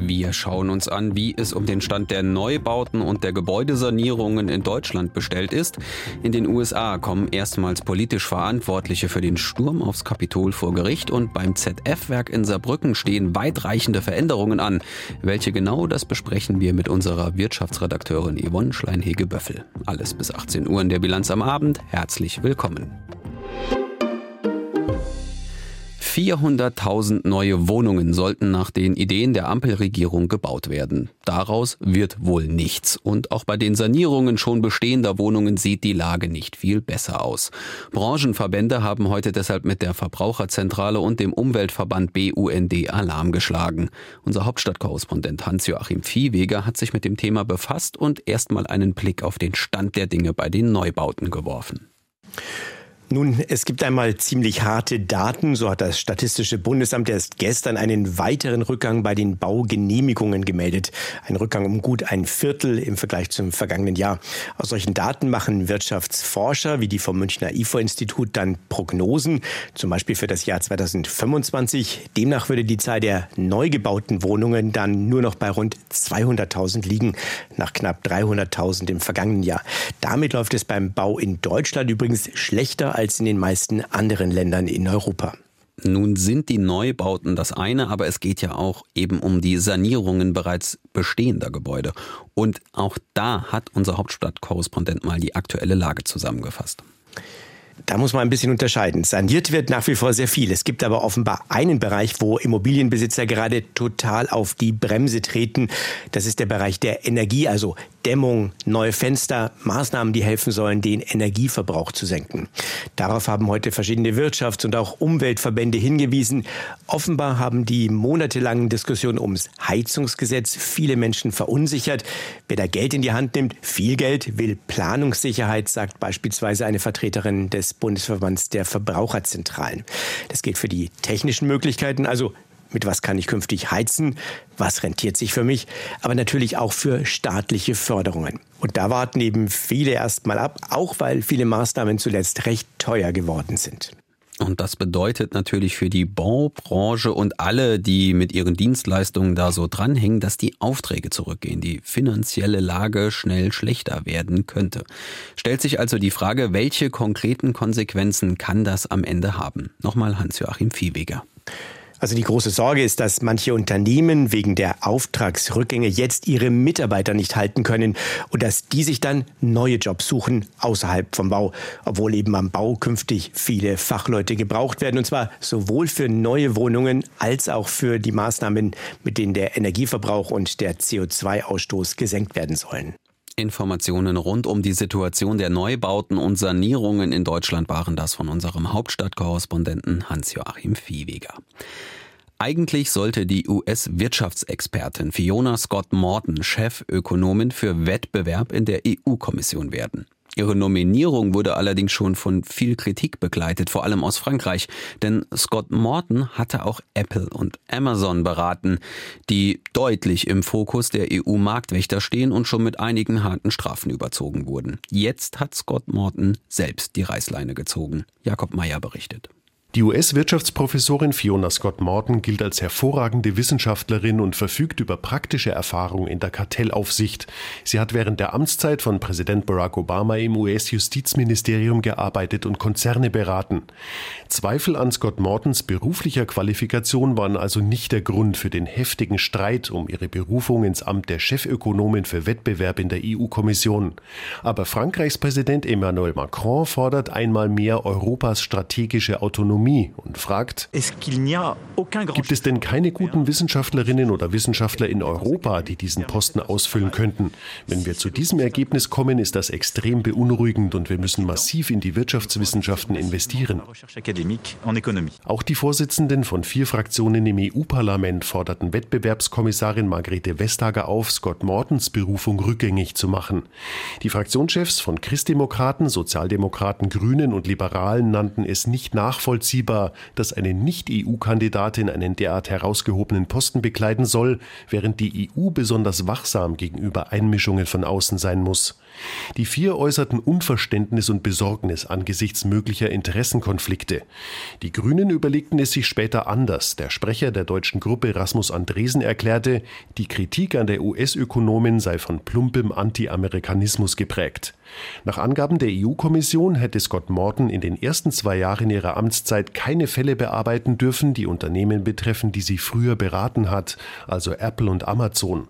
Wir schauen uns an, wie es um den Stand der Neubauten und der Gebäudesanierungen in Deutschland bestellt ist. In den USA kommen erstmals politisch Verantwortliche für den Sturm aufs Kapitol vor Gericht und beim ZF-Werk in Saarbrücken stehen weitreichende Veränderungen an. Welche genau, das besprechen wir mit unserer Wirtschaftsredakteurin Yvonne Schleinhege-Böffel. Alles bis 18 Uhr in der Bilanz am Abend. Herzlich willkommen. 400.000 neue Wohnungen sollten nach den Ideen der Ampelregierung gebaut werden. Daraus wird wohl nichts. Und auch bei den Sanierungen schon bestehender Wohnungen sieht die Lage nicht viel besser aus. Branchenverbände haben heute deshalb mit der Verbraucherzentrale und dem Umweltverband BUND Alarm geschlagen. Unser Hauptstadtkorrespondent Hans-Joachim Viehweger hat sich mit dem Thema befasst und erstmal einen Blick auf den Stand der Dinge bei den Neubauten geworfen. Nun, es gibt einmal ziemlich harte Daten. So hat das Statistische Bundesamt erst gestern einen weiteren Rückgang bei den Baugenehmigungen gemeldet. Ein Rückgang um gut ein Viertel im Vergleich zum vergangenen Jahr. Aus solchen Daten machen Wirtschaftsforscher wie die vom Münchner IFO-Institut dann Prognosen, zum Beispiel für das Jahr 2025. Demnach würde die Zahl der neu gebauten Wohnungen dann nur noch bei rund 200.000 liegen, nach knapp 300.000 im vergangenen Jahr. Damit läuft es beim Bau in Deutschland übrigens schlechter als in den meisten anderen Ländern in Europa. Nun sind die Neubauten das eine, aber es geht ja auch eben um die Sanierungen bereits bestehender Gebäude. Und auch da hat unser Hauptstadtkorrespondent mal die aktuelle Lage zusammengefasst. Da muss man ein bisschen unterscheiden. Saniert wird nach wie vor sehr viel. Es gibt aber offenbar einen Bereich, wo Immobilienbesitzer gerade total auf die Bremse treten. Das ist der Bereich der Energie, also Dämmung, neue Fenster, Maßnahmen, die helfen sollen, den Energieverbrauch zu senken. Darauf haben heute verschiedene Wirtschafts- und auch Umweltverbände hingewiesen. Offenbar haben die monatelangen Diskussionen ums Heizungsgesetz viele Menschen verunsichert. Wer da Geld in die Hand nimmt, viel Geld, will Planungssicherheit, sagt beispielsweise eine Vertreterin des Bundesverbands der Verbraucherzentralen. Das gilt für die technischen Möglichkeiten, also mit was kann ich künftig heizen, was rentiert sich für mich, aber natürlich auch für staatliche Förderungen. Und da warten eben viele erstmal ab, auch weil viele Maßnahmen zuletzt recht teuer geworden sind. Und das bedeutet natürlich für die Baubranche und alle, die mit ihren Dienstleistungen da so dranhängen, dass die Aufträge zurückgehen, die finanzielle Lage schnell schlechter werden könnte. Stellt sich also die Frage, welche konkreten Konsequenzen kann das am Ende haben? Nochmal Hans-Joachim Viehweger. Also die große Sorge ist, dass manche Unternehmen wegen der Auftragsrückgänge jetzt ihre Mitarbeiter nicht halten können und dass die sich dann neue Jobs suchen außerhalb vom Bau, obwohl eben am Bau künftig viele Fachleute gebraucht werden und zwar sowohl für neue Wohnungen als auch für die Maßnahmen, mit denen der Energieverbrauch und der CO2-Ausstoß gesenkt werden sollen. Informationen rund um die Situation der Neubauten und Sanierungen in Deutschland waren das von unserem Hauptstadtkorrespondenten Hans-Joachim Viehweger. Eigentlich sollte die US-Wirtschaftsexpertin Fiona Scott Morton Chefökonomin für Wettbewerb in der EU-Kommission werden. Ihre Nominierung wurde allerdings schon von viel Kritik begleitet, vor allem aus Frankreich, denn Scott Morton hatte auch Apple und Amazon beraten, die deutlich im Fokus der EU-Marktwächter stehen und schon mit einigen harten Strafen überzogen wurden. Jetzt hat Scott Morton selbst die Reißleine gezogen. Jakob Meyer berichtet. Die US-Wirtschaftsprofessorin Fiona Scott Morton gilt als hervorragende Wissenschaftlerin und verfügt über praktische Erfahrung in der Kartellaufsicht. Sie hat während der Amtszeit von Präsident Barack Obama im US-Justizministerium gearbeitet und Konzerne beraten. Zweifel an Scott Mortons beruflicher Qualifikation waren also nicht der Grund für den heftigen Streit um ihre Berufung ins Amt der Chefökonomin für Wettbewerb in der EU-Kommission. Aber Frankreichs Präsident Emmanuel Macron fordert einmal mehr Europas strategische Autonomie Ökonomie und fragt, gibt es denn keine guten Wissenschaftlerinnen oder Wissenschaftler in Europa, die diesen Posten ausfüllen könnten? Wenn wir zu diesem Ergebnis kommen, ist das extrem beunruhigend und wir müssen massiv in die Wirtschaftswissenschaften investieren. Auch die Vorsitzenden von vier Fraktionen im EU-Parlament forderten Wettbewerbskommissarin Margrethe Vestager auf, Scott Mortons Berufung rückgängig zu machen. Die Fraktionschefs von Christdemokraten, Sozialdemokraten, Grünen und Liberalen nannten es nicht nachvollziehbar, nachvollziehbar, dass eine Nicht-EU-Kandidatin einen derart herausgehobenen Posten bekleiden soll, während die EU besonders wachsam gegenüber Einmischungen von außen sein muss. Die vier äußerten Unverständnis und Besorgnis angesichts möglicher Interessenkonflikte. Die Grünen überlegten es sich später anders. Der Sprecher der deutschen Gruppe Rasmus Andresen erklärte, die Kritik an der US-Ökonomin sei von plumpem Anti-Amerikanismus geprägt. Nach Angaben der EU-Kommission hätte Scott Morton in den ersten zwei Jahren ihrer Amtszeit keine Fälle bearbeiten dürfen, die Unternehmen betreffen, die sie früher beraten hat, also Apple und Amazon.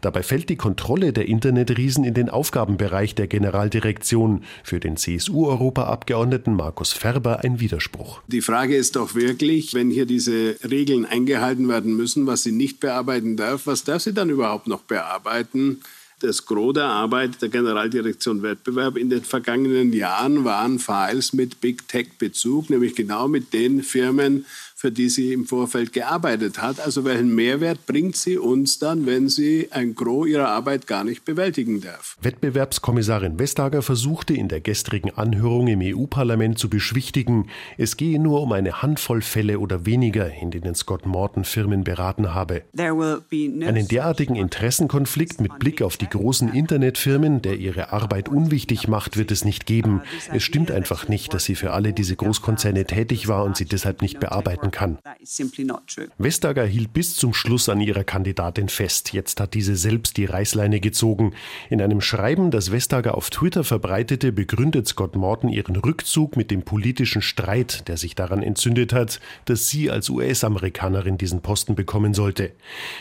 Dabei fällt die Kontrolle der Internetriesen in den Aufgabenbereich der Generaldirektion. Für den CSU-Europaabgeordneten Markus Ferber ein Widerspruch. Die Frage ist doch wirklich, wenn hier diese Regeln eingehalten werden müssen, was sie nicht bearbeiten darf, was darf sie dann überhaupt noch bearbeiten? Das Gros der Arbeit der Generaldirektion Wettbewerb in den vergangenen Jahren waren Files mit Big Tech-Bezug, nämlich genau mit den Firmen, für die sie im Vorfeld gearbeitet hat. Also welchen Mehrwert bringt sie uns dann, wenn sie ein Gros ihrer Arbeit gar nicht bewältigen darf? Wettbewerbskommissarin Vestager versuchte in der gestrigen Anhörung im EU-Parlament zu beschwichtigen, es gehe nur um eine Handvoll Fälle oder weniger, in denen Scott Morton Firmen beraten habe. Einen derartigen Interessenkonflikt mit Blick auf die großen Internetfirmen, der ihre Arbeit unwichtig macht, wird es nicht geben. Es stimmt einfach nicht, dass sie für alle diese Großkonzerne tätig war und sie deshalb nicht bearbeiten werden kann. Vestager hielt bis zum Schluss an ihrer Kandidatin fest. Jetzt hat diese selbst die Reißleine gezogen. In einem Schreiben, das Vestager auf Twitter verbreitete, begründet Scott Morton ihren Rückzug mit dem politischen Streit, der sich daran entzündet hat, dass sie als US-Amerikanerin diesen Posten bekommen sollte.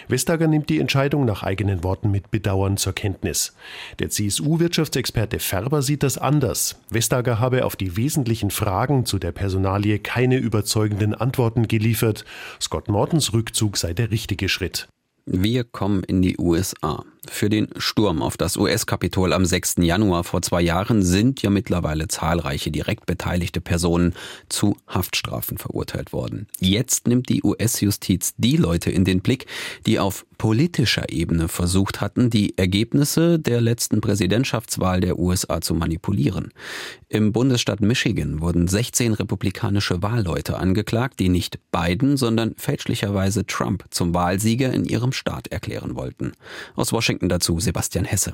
Vestager nimmt die Entscheidung nach eigenen Worten mit Bedauern zur Kenntnis. Der CSU-Wirtschaftsexperte Färber sieht das anders. Vestager habe auf die wesentlichen Fragen zu der Personalie keine überzeugenden Antworten Antworten geliefert. Scott Mortons Rückzug sei der richtige Schritt. Wir kommen in die USA. Für den Sturm auf das US-Kapitol am 6. Januar vor zwei Jahren sind ja mittlerweile zahlreiche direkt beteiligte Personen zu Haftstrafen verurteilt worden. Jetzt nimmt die US-Justiz die Leute in den Blick, die auf politischer Ebene versucht hatten, die Ergebnisse der letzten Präsidentschaftswahl der USA zu manipulieren. Im Bundesstaat Michigan wurden 16 republikanische Wahlleute angeklagt, die nicht Biden, sondern fälschlicherweise Trump zum Wahlsieger in ihrem Staat erklären wollten. Aus Washington dazu Sebastian Hesse.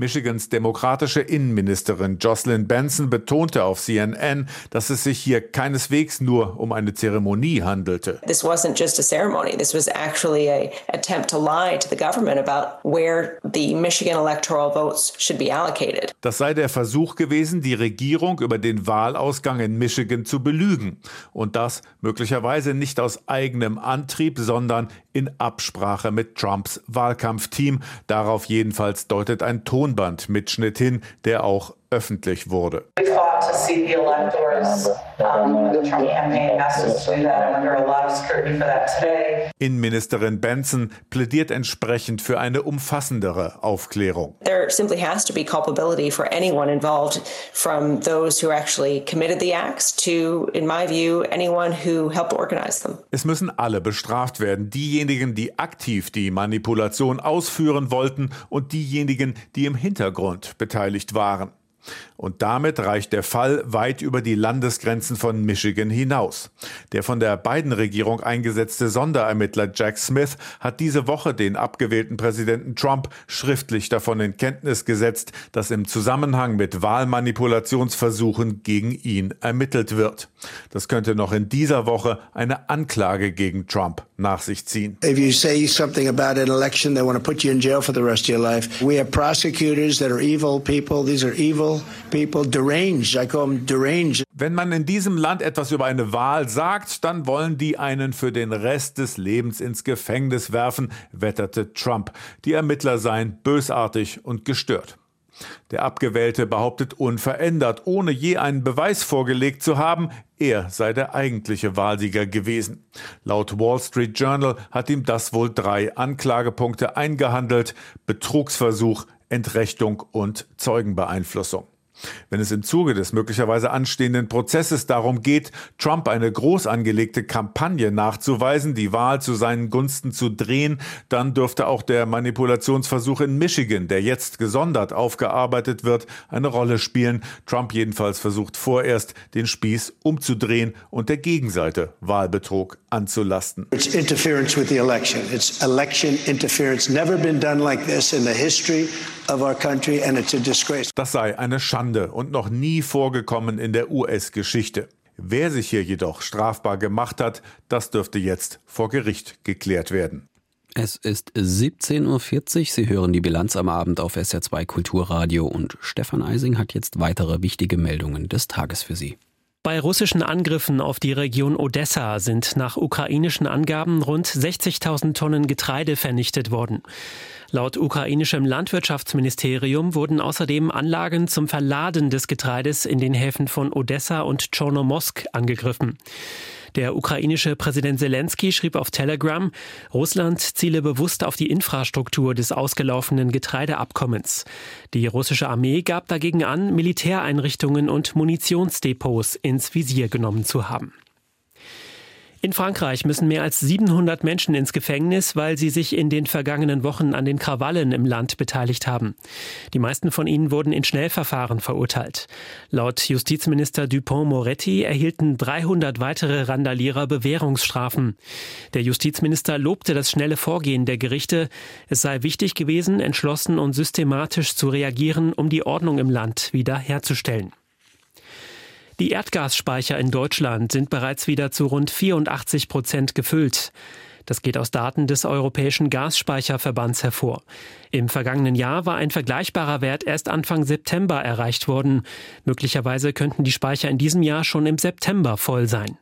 Michigans demokratische Innenministerin Jocelyn Benson betonte auf CNN, dass es sich hier keineswegs nur um eine Zeremonie handelte. This wasn't just a ceremony. This was actually a attempt to lie to the government about where the Michigan electoral votes should be allocated. Das sei der Versuch gewesen, die Regierung über den Wahlausgang in Michigan zu belügen und das möglicherweise nicht aus eigenem Antrieb, sondern in Absprache mit Trumps Wahlkampfteam. Darauf jedenfalls deutet ein Ton Tonbandmitschnitt hin, der auch öffentlich wurde. Innenministerin Benson plädiert entsprechend für eine umfassendere Aufklärung. There simply has to be culpability for anyone involved from those who actually committed the acts to, in my view, anyone who helped organize them. Es müssen alle bestraft werden, diejenigen, die aktiv die Manipulation ausführen wollten und diejenigen, die im Hintergrund beteiligt waren. Und damit reicht der Fall weit über die Landesgrenzen von Michigan hinaus. Der von der Biden-Regierung eingesetzte Sonderermittler Jack Smith hat diese Woche den abgewählten Präsidenten Trump schriftlich davon in Kenntnis gesetzt, dass im Zusammenhang mit Wahlmanipulationsversuchen gegen ihn ermittelt wird. Das könnte noch in dieser Woche eine Anklage gegen Trump nach sich ziehen. If you say something about an election, they want to put you in jail for the rest of your life. We have prosecutors that are evil people. These are evil people, deranged. I call them deranged. Wenn man in diesem Land etwas über eine Wahl sagt, dann wollen die einen für den Rest des Lebens ins Gefängnis werfen, wetterte Trump. Die Ermittler seien bösartig und gestört. Der Abgewählte behauptet unverändert, ohne je einen Beweis vorgelegt zu haben, er sei der eigentliche Wahlsieger gewesen. Laut Wall Street Journal hat ihm das wohl drei Anklagepunkte eingehandelt Betrugsversuch, Entrechtung und Zeugenbeeinflussung. Wenn es im Zuge des möglicherweise anstehenden Prozesses darum geht, Trump eine groß angelegte Kampagne nachzuweisen, die Wahl zu seinen Gunsten zu drehen, dann dürfte auch der Manipulationsversuch in Michigan, der jetzt gesondert aufgearbeitet wird, eine Rolle spielen. Trump jedenfalls versucht vorerst, den Spieß umzudrehen und der Gegenseite Wahlbetrug anzulasten. It's interference with the election. It's election interference. Never been done like this in the history Das sei eine Schande und noch nie vorgekommen in der US-Geschichte. Wer sich hier jedoch strafbar gemacht hat, das dürfte jetzt vor Gericht geklärt werden. Es ist 17.40 Uhr. Sie hören die Bilanz am Abend auf SR2 Kulturradio und Stefan Eising hat jetzt weitere wichtige Meldungen des Tages für Sie. Bei russischen Angriffen auf die Region Odessa sind nach ukrainischen Angaben rund 60.000 Tonnen Getreide vernichtet worden. Laut ukrainischem Landwirtschaftsministerium wurden außerdem Anlagen zum Verladen des Getreides in den Häfen von Odessa und Tschernomosk angegriffen. Der ukrainische Präsident Zelensky schrieb auf Telegram, Russland ziele bewusst auf die Infrastruktur des ausgelaufenen Getreideabkommens. Die russische Armee gab dagegen an, Militäreinrichtungen und Munitionsdepots ins Visier genommen zu haben. In Frankreich müssen mehr als 700 Menschen ins Gefängnis, weil sie sich in den vergangenen Wochen an den Krawallen im Land beteiligt haben. Die meisten von ihnen wurden in Schnellverfahren verurteilt. Laut Justizminister Dupont-Moretti erhielten 300 weitere Randalierer Bewährungsstrafen. Der Justizminister lobte das schnelle Vorgehen der Gerichte. Es sei wichtig gewesen, entschlossen und systematisch zu reagieren, um die Ordnung im Land wieder herzustellen. Die Erdgasspeicher in Deutschland sind bereits wieder zu rund 84 Prozent gefüllt. Das geht aus Daten des Europäischen Gasspeicherverbands hervor. Im vergangenen Jahr war ein vergleichbarer Wert erst Anfang September erreicht worden. Möglicherweise könnten die Speicher in diesem Jahr schon im September voll sein.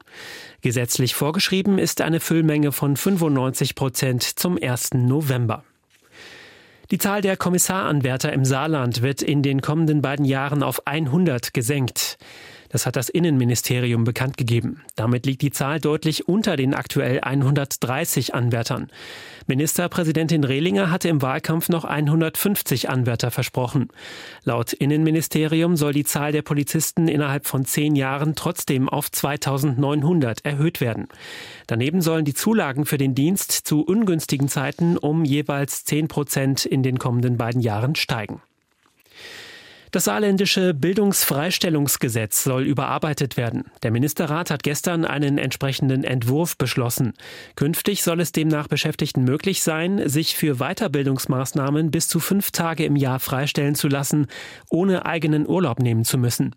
Gesetzlich vorgeschrieben ist eine Füllmenge von 95 Prozent zum 1. November. Die Zahl der Kommissaranwärter im Saarland wird in den kommenden beiden Jahren auf 100 gesenkt. Das hat das Innenministerium bekannt gegeben. Damit liegt die Zahl deutlich unter den aktuell 130 Anwärtern. Ministerpräsidentin Rehlinger hatte im Wahlkampf noch 150 Anwärter versprochen. Laut Innenministerium soll die Zahl der Polizisten innerhalb von zehn Jahren trotzdem auf 2900 erhöht werden. Daneben sollen die Zulagen für den Dienst zu ungünstigen Zeiten um jeweils 10 Prozent in den kommenden beiden Jahren steigen. Das saarländische Bildungsfreistellungsgesetz soll überarbeitet werden. Der Ministerrat hat gestern einen entsprechenden Entwurf beschlossen. Künftig soll es demnach Beschäftigten möglich sein, sich für Weiterbildungsmaßnahmen bis zu fünf Tage im Jahr freistellen zu lassen, ohne eigenen Urlaub nehmen zu müssen.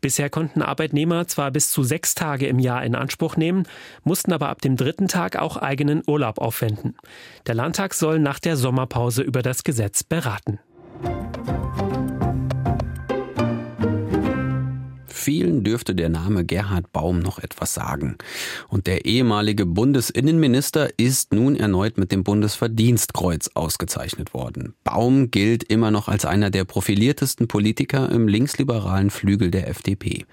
Bisher konnten Arbeitnehmer zwar bis zu sechs Tage im Jahr in Anspruch nehmen, mussten aber ab dem dritten Tag auch eigenen Urlaub aufwenden. Der Landtag soll nach der Sommerpause über das Gesetz beraten. Vielen dürfte der Name Gerhard Baum noch etwas sagen. Und der ehemalige Bundesinnenminister ist nun erneut mit dem Bundesverdienstkreuz ausgezeichnet worden. Baum gilt immer noch als einer der profiliertesten Politiker im linksliberalen Flügel der FDP.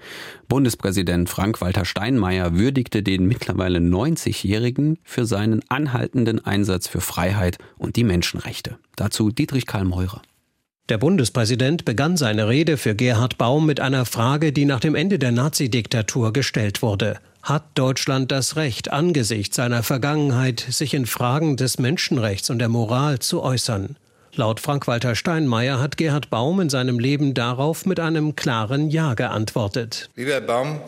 Bundespräsident Frank-Walter Steinmeier würdigte den mittlerweile 90-Jährigen für seinen anhaltenden Einsatz für Freiheit und die Menschenrechte. Dazu Dietrich Karl Meurer. Der Bundespräsident begann seine Rede für Gerhard Baum mit einer Frage, die nach dem Ende der Nazidiktatur gestellt wurde. Hat Deutschland das Recht, angesichts seiner Vergangenheit, sich in Fragen des Menschenrechts und der Moral zu äußern? Laut Frank-Walter Steinmeier hat Gerhard Baum in seinem Leben darauf mit einem klaren Ja geantwortet. Lieber Herr Baum,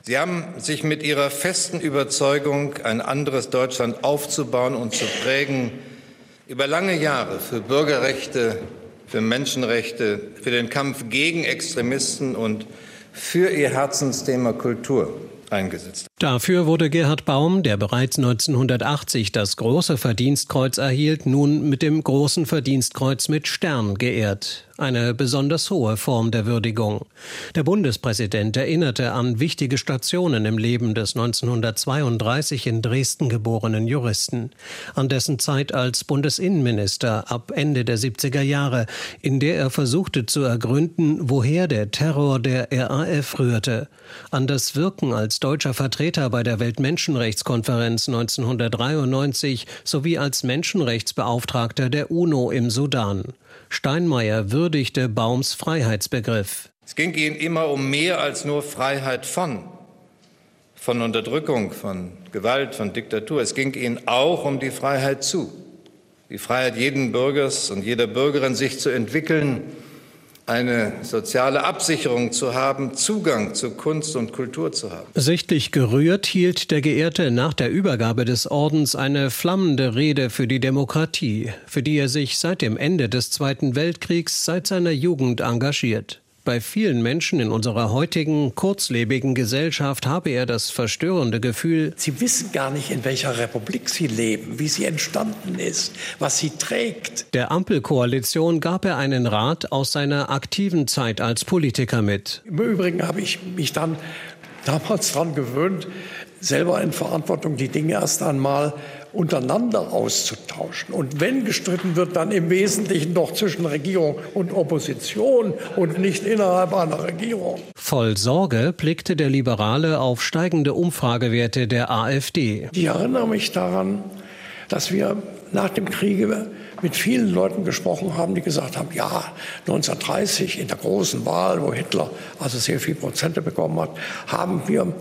Sie haben sich mit Ihrer festen Überzeugung, ein anderes Deutschland aufzubauen und zu prägen, über lange Jahre für Bürgerrechte, für Menschenrechte, für den Kampf gegen Extremisten und für ihr Herzensthema Kultur eingesetzt. Dafür wurde Gerhard Baum, der bereits 1980 das große Verdienstkreuz erhielt, nun mit dem großen Verdienstkreuz mit Stern geehrt. Eine besonders hohe Form der Würdigung. Der Bundespräsident erinnerte an wichtige Stationen im Leben des 1932 in Dresden geborenen Juristen, an dessen Zeit als Bundesinnenminister ab Ende der 70er Jahre, in der er versuchte zu ergründen, woher der Terror der RAF rührte, an das Wirken als deutscher Vertreter bei der Weltmenschenrechtskonferenz 1993 sowie als Menschenrechtsbeauftragter der UNO im Sudan. Steinmeier würdigte Baums Freiheitsbegriff. Es ging ihnen immer um mehr als nur Freiheit von, von Unterdrückung, von Gewalt, von Diktatur. Es ging ihnen auch um die Freiheit zu. Die Freiheit jeden Bürgers und jeder Bürgerin, sich zu entwickeln, eine soziale Absicherung zu haben, Zugang zu Kunst und Kultur zu haben. Sichtlich gerührt hielt der Geehrte nach der Übergabe des Ordens eine flammende Rede für die Demokratie, für die er sich seit dem Ende des Zweiten Weltkriegs seit seiner Jugend engagiert. Bei vielen Menschen in unserer heutigen kurzlebigen Gesellschaft habe er das verstörende Gefühl, sie wissen gar nicht, in welcher Republik sie leben, wie sie entstanden ist, was sie trägt. Der Ampelkoalition gab er einen Rat aus seiner aktiven Zeit als Politiker mit. Im Übrigen habe ich mich dann damals daran gewöhnt, selber in Verantwortung die Dinge erst einmal untereinander auszutauschen. Und wenn gestritten wird, dann im Wesentlichen doch zwischen Regierung und Opposition und nicht innerhalb einer Regierung. Voll Sorge blickte der Liberale auf steigende Umfragewerte der AfD. Ich erinnere mich daran, dass wir nach dem Kriege mit vielen Leuten gesprochen haben, die gesagt haben, ja, 1930 in der großen Wahl, wo Hitler also sehr viele Prozente bekommen hat, haben wir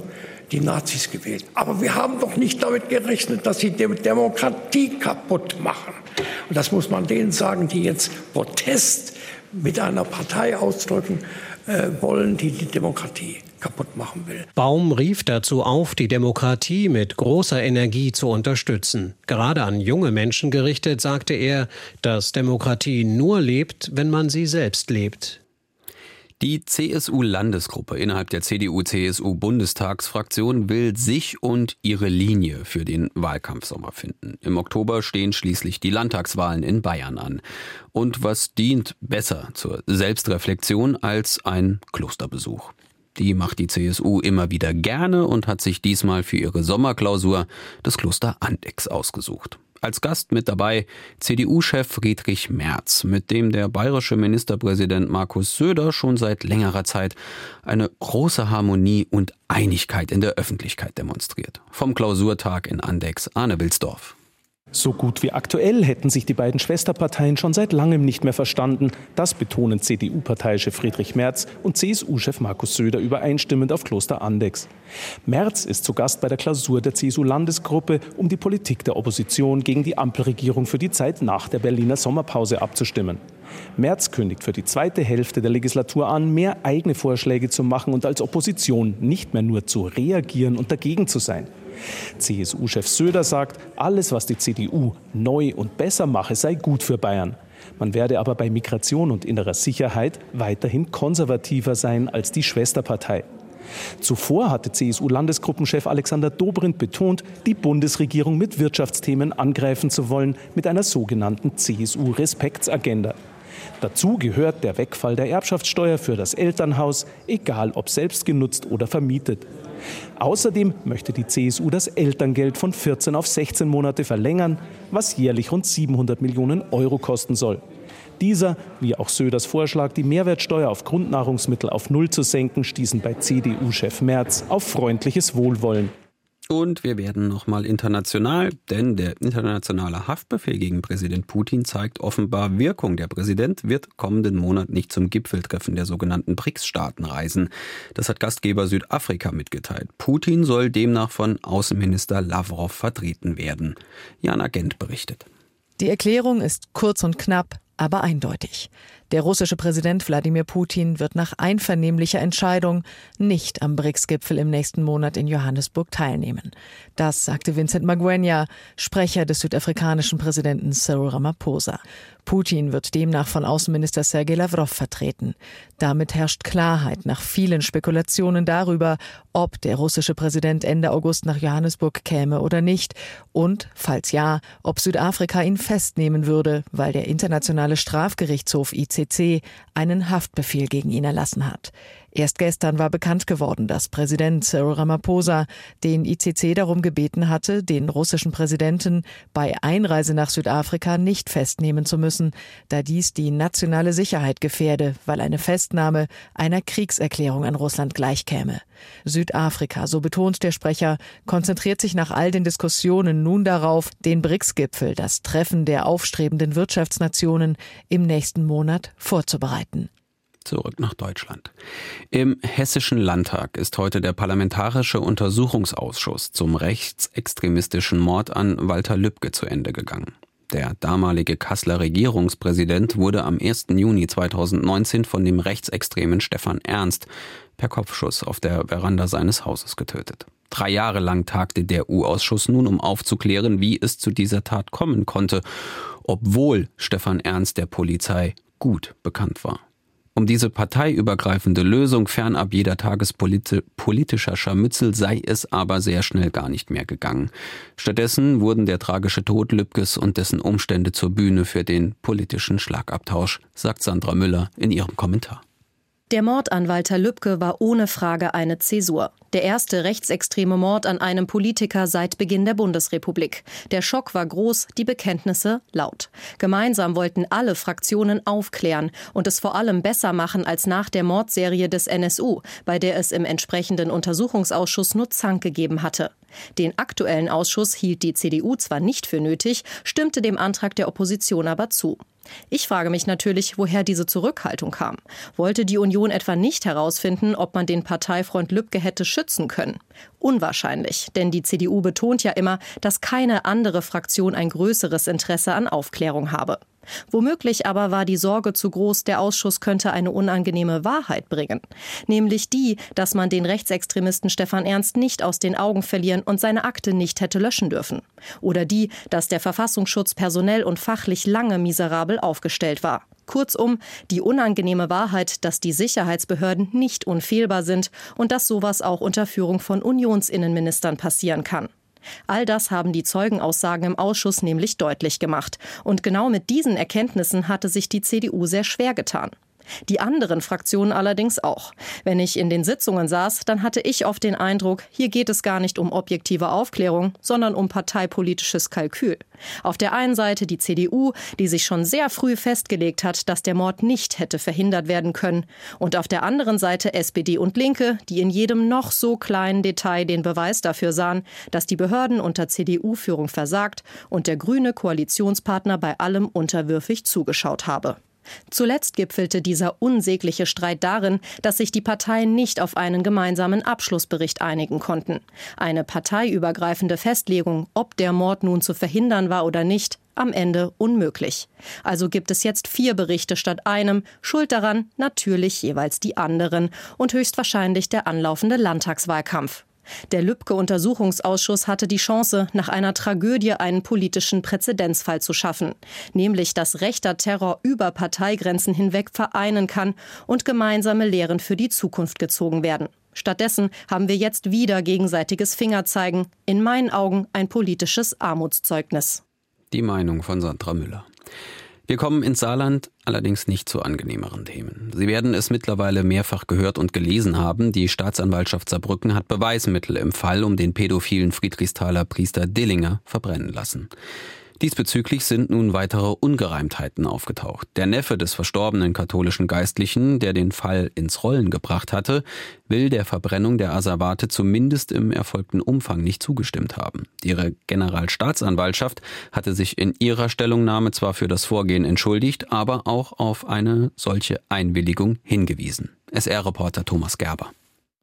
die Nazis gewählt. Aber wir haben doch nicht damit gerechnet, dass sie die Demokratie kaputt machen. Und das muss man denen sagen, die jetzt Protest mit einer Partei ausdrücken äh, wollen, die die Demokratie kaputt machen will. Baum rief dazu auf, die Demokratie mit großer Energie zu unterstützen. Gerade an junge Menschen gerichtet sagte er, dass Demokratie nur lebt, wenn man sie selbst lebt. Die CSU-Landesgruppe innerhalb der CDU-CSU-Bundestagsfraktion will sich und ihre Linie für den Wahlkampfsommer finden. Im Oktober stehen schließlich die Landtagswahlen in Bayern an. Und was dient besser zur Selbstreflexion als ein Klosterbesuch? Die macht die CSU immer wieder gerne und hat sich diesmal für ihre Sommerklausur das Kloster Andex ausgesucht. Als Gast mit dabei CDU-Chef Friedrich Merz, mit dem der bayerische Ministerpräsident Markus Söder schon seit längerer Zeit eine große Harmonie und Einigkeit in der Öffentlichkeit demonstriert. Vom Klausurtag in Andex Arne Wilsdorf. So gut wie aktuell hätten sich die beiden Schwesterparteien schon seit langem nicht mehr verstanden. Das betonen CDU-Parteichef Friedrich Merz und CSU-Chef Markus Söder übereinstimmend auf Kloster Andex. Merz ist zu Gast bei der Klausur der CSU-Landesgruppe, um die Politik der Opposition gegen die Ampelregierung für die Zeit nach der Berliner Sommerpause abzustimmen. Merz kündigt für die zweite Hälfte der Legislatur an, mehr eigene Vorschläge zu machen und als Opposition nicht mehr nur zu reagieren und dagegen zu sein. CSU-Chef Söder sagt, alles, was die CDU neu und besser mache, sei gut für Bayern. Man werde aber bei Migration und innerer Sicherheit weiterhin konservativer sein als die Schwesterpartei. Zuvor hatte CSU-Landesgruppenchef Alexander Dobrindt betont, die Bundesregierung mit Wirtschaftsthemen angreifen zu wollen, mit einer sogenannten CSU-Respektsagenda. Dazu gehört der Wegfall der Erbschaftssteuer für das Elternhaus, egal ob selbst genutzt oder vermietet. Außerdem möchte die CSU das Elterngeld von 14 auf 16 Monate verlängern, was jährlich rund 700 Millionen Euro kosten soll. Dieser, wie auch Söders Vorschlag, die Mehrwertsteuer auf Grundnahrungsmittel auf Null zu senken, stießen bei CDU-Chef Merz auf freundliches Wohlwollen. Und wir werden nochmal international, denn der internationale Haftbefehl gegen Präsident Putin zeigt offenbar Wirkung. Der Präsident wird kommenden Monat nicht zum Gipfeltreffen der sogenannten BRICS-Staaten reisen. Das hat Gastgeber Südafrika mitgeteilt. Putin soll demnach von Außenminister Lavrov vertreten werden. Jana Gent berichtet. Die Erklärung ist kurz und knapp, aber eindeutig. Der russische Präsident Wladimir Putin wird nach einvernehmlicher Entscheidung nicht am BRICS-Gipfel im nächsten Monat in Johannesburg teilnehmen. Das sagte Vincent Magwenya, Sprecher des südafrikanischen Präsidenten Cyril Ramaphosa. Putin wird demnach von Außenminister Sergei Lavrov vertreten. Damit herrscht Klarheit nach vielen Spekulationen darüber, ob der russische Präsident Ende August nach Johannesburg käme oder nicht und, falls ja, ob Südafrika ihn festnehmen würde, weil der Internationale Strafgerichtshof ICC einen Haftbefehl gegen ihn erlassen hat. Erst gestern war bekannt geworden, dass Präsident Cyril Ramaphosa den ICC darum gebeten hatte, den russischen Präsidenten bei Einreise nach Südafrika nicht festnehmen zu müssen, da dies die nationale Sicherheit gefährde, weil eine Festnahme einer Kriegserklärung an Russland gleichkäme. Südafrika, so betont der Sprecher, konzentriert sich nach all den Diskussionen nun darauf, den BRICS-Gipfel, das Treffen der aufstrebenden Wirtschaftsnationen, im nächsten Monat vorzubereiten zurück nach Deutschland. Im Hessischen Landtag ist heute der Parlamentarische Untersuchungsausschuss zum rechtsextremistischen Mord an Walter Lübcke zu Ende gegangen. Der damalige Kasseler Regierungspräsident wurde am 1. Juni 2019 von dem rechtsextremen Stefan Ernst per Kopfschuss auf der Veranda seines Hauses getötet. Drei Jahre lang tagte der U-Ausschuss nun, um aufzuklären, wie es zu dieser Tat kommen konnte, obwohl Stefan Ernst der Polizei gut bekannt war. Um diese parteiübergreifende Lösung fernab jeder tagespolitischer Scharmützel sei es aber sehr schnell gar nicht mehr gegangen. Stattdessen wurden der tragische Tod Lübkes und dessen Umstände zur Bühne für den politischen Schlagabtausch, sagt Sandra Müller in ihrem Kommentar. Der Mord an Walter Lübcke war ohne Frage eine Zäsur. Der erste rechtsextreme Mord an einem Politiker seit Beginn der Bundesrepublik. Der Schock war groß, die Bekenntnisse laut. Gemeinsam wollten alle Fraktionen aufklären und es vor allem besser machen als nach der Mordserie des NSU, bei der es im entsprechenden Untersuchungsausschuss nur Zank gegeben hatte. Den aktuellen Ausschuss hielt die CDU zwar nicht für nötig, stimmte dem Antrag der Opposition aber zu. Ich frage mich natürlich, woher diese Zurückhaltung kam. Wollte die Union etwa nicht herausfinden, ob man den Parteifreund Lübcke hätte schützen können? Unwahrscheinlich, denn die CDU betont ja immer, dass keine andere Fraktion ein größeres Interesse an Aufklärung habe. Womöglich aber war die Sorge zu groß, der Ausschuss könnte eine unangenehme Wahrheit bringen, nämlich die, dass man den Rechtsextremisten Stefan Ernst nicht aus den Augen verlieren und seine Akte nicht hätte löschen dürfen, oder die, dass der Verfassungsschutz personell und fachlich lange miserabel aufgestellt war. Kurzum, die unangenehme Wahrheit, dass die Sicherheitsbehörden nicht unfehlbar sind und dass sowas auch unter Führung von Unionsinnenministern passieren kann. All das haben die Zeugenaussagen im Ausschuss nämlich deutlich gemacht. Und genau mit diesen Erkenntnissen hatte sich die CDU sehr schwer getan. Die anderen Fraktionen allerdings auch. Wenn ich in den Sitzungen saß, dann hatte ich oft den Eindruck, hier geht es gar nicht um objektive Aufklärung, sondern um parteipolitisches Kalkül. Auf der einen Seite die CDU, die sich schon sehr früh festgelegt hat, dass der Mord nicht hätte verhindert werden können, und auf der anderen Seite SPD und Linke, die in jedem noch so kleinen Detail den Beweis dafür sahen, dass die Behörden unter CDU-Führung versagt und der grüne Koalitionspartner bei allem unterwürfig zugeschaut habe. Zuletzt gipfelte dieser unsägliche Streit darin, dass sich die Parteien nicht auf einen gemeinsamen Abschlussbericht einigen konnten. Eine parteiübergreifende Festlegung, ob der Mord nun zu verhindern war oder nicht, am Ende unmöglich. Also gibt es jetzt vier Berichte statt einem, schuld daran natürlich jeweils die anderen und höchstwahrscheinlich der anlaufende Landtagswahlkampf. Der Lübcke-Untersuchungsausschuss hatte die Chance, nach einer Tragödie einen politischen Präzedenzfall zu schaffen, nämlich dass rechter Terror über Parteigrenzen hinweg vereinen kann und gemeinsame Lehren für die Zukunft gezogen werden. Stattdessen haben wir jetzt wieder gegenseitiges Fingerzeigen, in meinen Augen ein politisches Armutszeugnis. Die Meinung von Sandra Müller. Wir kommen ins Saarland allerdings nicht zu angenehmeren Themen. Sie werden es mittlerweile mehrfach gehört und gelesen haben. Die Staatsanwaltschaft Saarbrücken hat Beweismittel im Fall um den pädophilen Friedrichsthaler Priester Dillinger verbrennen lassen. Diesbezüglich sind nun weitere Ungereimtheiten aufgetaucht. Der Neffe des verstorbenen katholischen Geistlichen, der den Fall ins Rollen gebracht hatte, will der Verbrennung der Asservate zumindest im erfolgten Umfang nicht zugestimmt haben. Ihre Generalstaatsanwaltschaft hatte sich in ihrer Stellungnahme zwar für das Vorgehen entschuldigt, aber auch auf eine solche Einwilligung hingewiesen. SR-Reporter Thomas Gerber.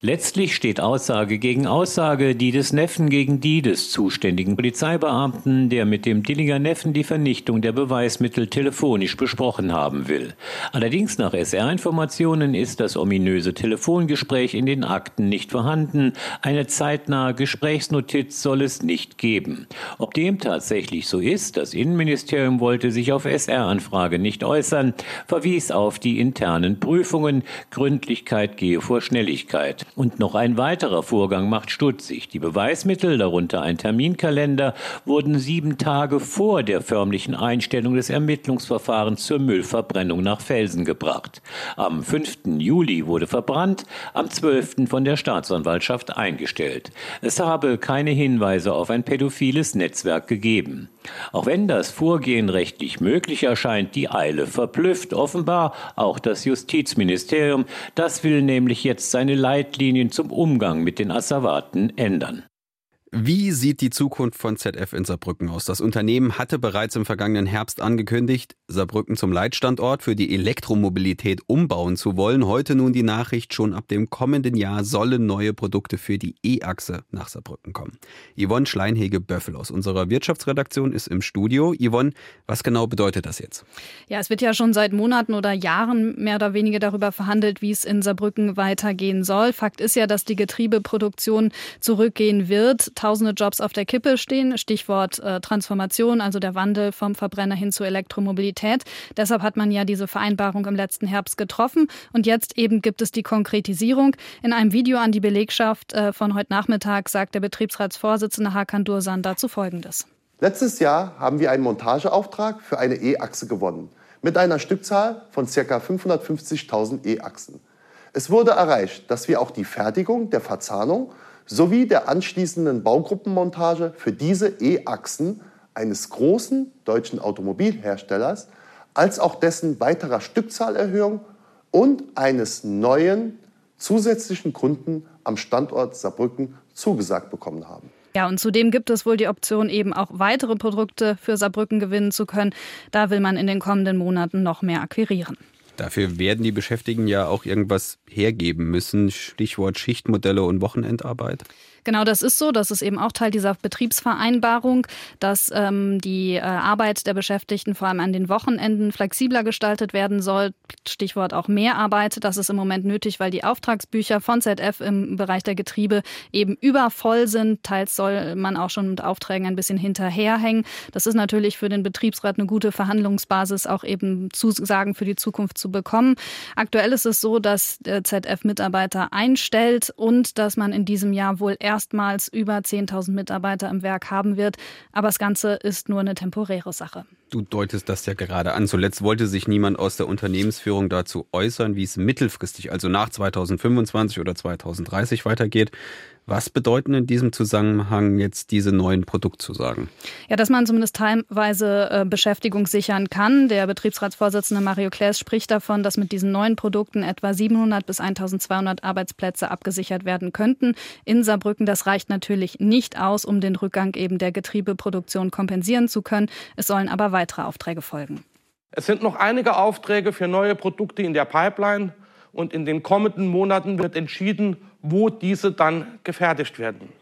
Letztlich steht Aussage gegen Aussage, die des Neffen gegen die des zuständigen Polizeibeamten, der mit dem Dillinger Neffen die Vernichtung der Beweismittel telefonisch besprochen haben will. Allerdings nach SR-Informationen ist das ominöse Telefongespräch in den Akten nicht vorhanden. Eine zeitnahe Gesprächsnotiz soll es nicht geben. Ob dem tatsächlich so ist, das Innenministerium wollte sich auf SR-Anfrage nicht äußern, verwies auf die internen Prüfungen. Gründlichkeit gehe vor Schnelligkeit. Und noch ein weiterer Vorgang macht stutzig. Die Beweismittel, darunter ein Terminkalender, wurden sieben Tage vor der förmlichen Einstellung des Ermittlungsverfahrens zur Müllverbrennung nach Felsen gebracht. Am 5. Juli wurde verbrannt, am 12. von der Staatsanwaltschaft eingestellt. Es habe keine Hinweise auf ein pädophiles Netzwerk gegeben. Auch wenn das Vorgehen rechtlich möglich erscheint, die Eile verblüfft offenbar auch das Justizministerium. Das will nämlich jetzt seine Leitlinien zum Umgang mit den Asservaten ändern. Wie sieht die Zukunft von ZF in Saarbrücken aus? Das Unternehmen hatte bereits im vergangenen Herbst angekündigt, Saarbrücken zum Leitstandort für die Elektromobilität umbauen zu wollen. Heute nun die Nachricht, schon ab dem kommenden Jahr sollen neue Produkte für die E-Achse nach Saarbrücken kommen. Yvonne Schleinhege-Böffel aus unserer Wirtschaftsredaktion ist im Studio. Yvonne, was genau bedeutet das jetzt? Ja, es wird ja schon seit Monaten oder Jahren mehr oder weniger darüber verhandelt, wie es in Saarbrücken weitergehen soll. Fakt ist ja, dass die Getriebeproduktion zurückgehen wird tausende Jobs auf der Kippe stehen. Stichwort äh, Transformation, also der Wandel vom Verbrenner hin zur Elektromobilität. Deshalb hat man ja diese Vereinbarung im letzten Herbst getroffen. Und jetzt eben gibt es die Konkretisierung. In einem Video an die Belegschaft äh, von heute Nachmittag sagt der Betriebsratsvorsitzende Hakan Dursan dazu Folgendes. Letztes Jahr haben wir einen Montageauftrag für eine E-Achse gewonnen. Mit einer Stückzahl von ca. 550.000 E-Achsen. Es wurde erreicht, dass wir auch die Fertigung der Verzahnung sowie der anschließenden Baugruppenmontage für diese E-Achsen eines großen deutschen Automobilherstellers als auch dessen weiterer Stückzahlerhöhung und eines neuen zusätzlichen Kunden am Standort Saarbrücken zugesagt bekommen haben. Ja, und zudem gibt es wohl die Option, eben auch weitere Produkte für Saarbrücken gewinnen zu können. Da will man in den kommenden Monaten noch mehr akquirieren. Dafür werden die Beschäftigten ja auch irgendwas hergeben müssen. Stichwort Schichtmodelle und Wochenendarbeit. Genau, das ist so. Das ist eben auch Teil dieser Betriebsvereinbarung, dass ähm, die äh, Arbeit der Beschäftigten vor allem an den Wochenenden flexibler gestaltet werden soll. Stichwort auch Mehrarbeit. Das ist im Moment nötig, weil die Auftragsbücher von ZF im Bereich der Getriebe eben übervoll sind. Teils soll man auch schon mit Aufträgen ein bisschen hinterherhängen. Das ist natürlich für den Betriebsrat eine gute Verhandlungsbasis, auch eben Zusagen für die Zukunft zu bekommen. Aktuell ist es so, dass ZF Mitarbeiter einstellt und dass man in diesem Jahr wohl erstmals über 10.000 Mitarbeiter im Werk haben wird. Aber das Ganze ist nur eine temporäre Sache. Du deutest das ja gerade an. Zuletzt wollte sich niemand aus der Unternehmensführung dazu äußern, wie es mittelfristig, also nach 2025 oder 2030 weitergeht. Was bedeuten in diesem Zusammenhang jetzt diese neuen Produktzusagen? Ja, dass man zumindest teilweise äh, Beschäftigung sichern kann. Der Betriebsratsvorsitzende Mario Klaes spricht davon, dass mit diesen neuen Produkten etwa 700 bis 1200 Arbeitsplätze abgesichert werden könnten. In Saarbrücken, das reicht natürlich nicht aus, um den Rückgang eben der Getriebeproduktion kompensieren zu können. Es sollen aber weitere Aufträge folgen. Es sind noch einige Aufträge für neue Produkte in der Pipeline und in den kommenden Monaten wird entschieden, wo diese dann gefertigt werden.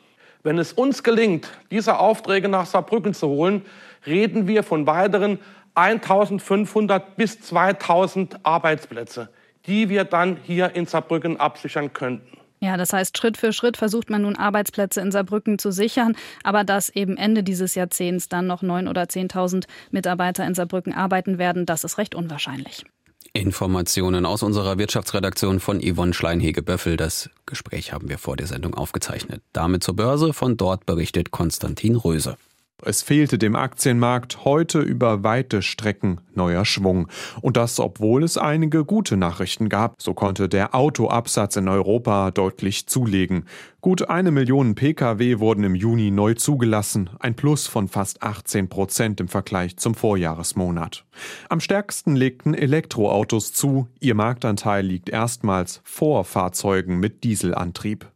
Wenn es uns gelingt, diese Aufträge nach Saarbrücken zu holen, reden wir von weiteren 1500 bis 2000 Arbeitsplätze, die wir dann hier in Saarbrücken absichern könnten. Ja, das heißt, Schritt für Schritt versucht man nun Arbeitsplätze in Saarbrücken zu sichern, aber dass eben Ende dieses Jahrzehnts dann noch 9.000 oder 10.000 Mitarbeiter in Saarbrücken arbeiten werden, das ist recht unwahrscheinlich. Informationen aus unserer Wirtschaftsredaktion von Yvonne Schleinhege-Böffel. Das Gespräch haben wir vor der Sendung aufgezeichnet. Damit zur Börse. Von dort berichtet Konstantin Röse. Es fehlte dem Aktienmarkt heute über weite Strecken neuer Schwung. Und das, obwohl es einige gute Nachrichten gab. So konnte der Autoabsatz in Europa deutlich zulegen. Gut eine Million Pkw wurden im Juni neu zugelassen, ein Plus von fast 18 Prozent im Vergleich zum Vorjahresmonat. Am stärksten legten Elektroautos zu. Ihr Marktanteil liegt erstmals vor Fahrzeugen mit Dieselantrieb.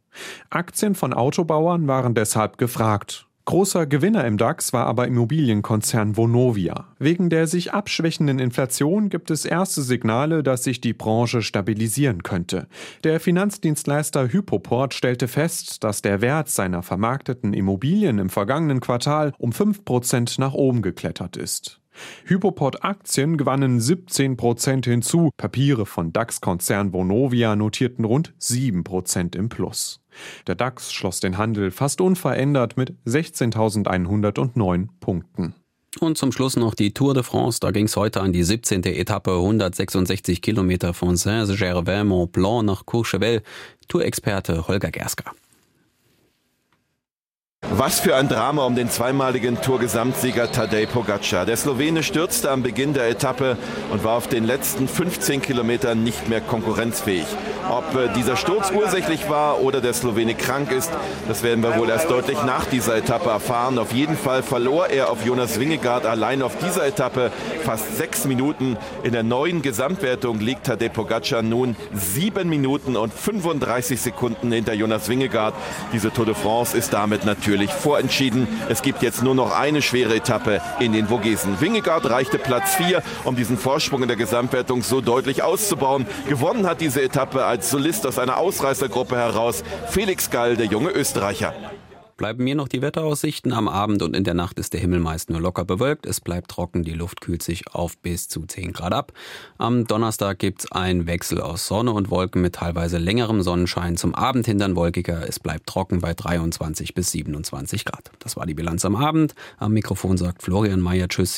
Aktien von Autobauern waren deshalb gefragt. Großer Gewinner im DAX war aber Immobilienkonzern Vonovia. Wegen der sich abschwächenden Inflation gibt es erste Signale, dass sich die Branche stabilisieren könnte. Der Finanzdienstleister Hypoport stellte fest, dass der Wert seiner vermarkteten Immobilien im vergangenen Quartal um 5% nach oben geklettert ist. Hypoport-Aktien gewannen 17% hinzu, Papiere von DAX-Konzern Vonovia notierten rund 7% im Plus. Der DAX schloss den Handel fast unverändert mit 16.109 Punkten. Und zum Schluss noch die Tour de France. Da ging es heute an die 17. Etappe, 166 Kilometer von Saint-Gervais-Mont-Blanc nach Courchevel. Tourexperte Holger Gerska. Was für ein Drama um den zweimaligen Tour-Gesamtsieger Tadej Pogacar. Der Slowene stürzte am Beginn der Etappe und war auf den letzten 15 Kilometern nicht mehr konkurrenzfähig. Ob äh, dieser Sturz ursächlich war oder der Slowene krank ist, das werden wir wohl erst deutlich nach dieser Etappe erfahren. Auf jeden Fall verlor er auf Jonas Wingegaard allein auf dieser Etappe fast sechs Minuten. In der neuen Gesamtwertung liegt Tadej Pogacar nun sieben Minuten und 35 Sekunden hinter Jonas Wingegaard. Diese Tour de France ist damit natürlich natürlich vorentschieden. Es gibt jetzt nur noch eine schwere Etappe in den Vogesen. Wingegaard reichte Platz 4, um diesen Vorsprung in der Gesamtwertung so deutlich auszubauen. Gewonnen hat diese Etappe als Solist aus einer Ausreißergruppe heraus Felix Gall, der junge Österreicher. Bleiben mir noch die Wetteraussichten. Am Abend und in der Nacht ist der Himmel meist nur locker bewölkt. Es bleibt trocken, die Luft kühlt sich auf bis zu 10 Grad ab. Am Donnerstag gibt's einen Wechsel aus Sonne und Wolken mit teilweise längerem Sonnenschein. Zum Abend hindern wolkiger. Es bleibt trocken bei 23 bis 27 Grad. Das war die Bilanz am Abend. Am Mikrofon sagt Florian Mayer Tschüss.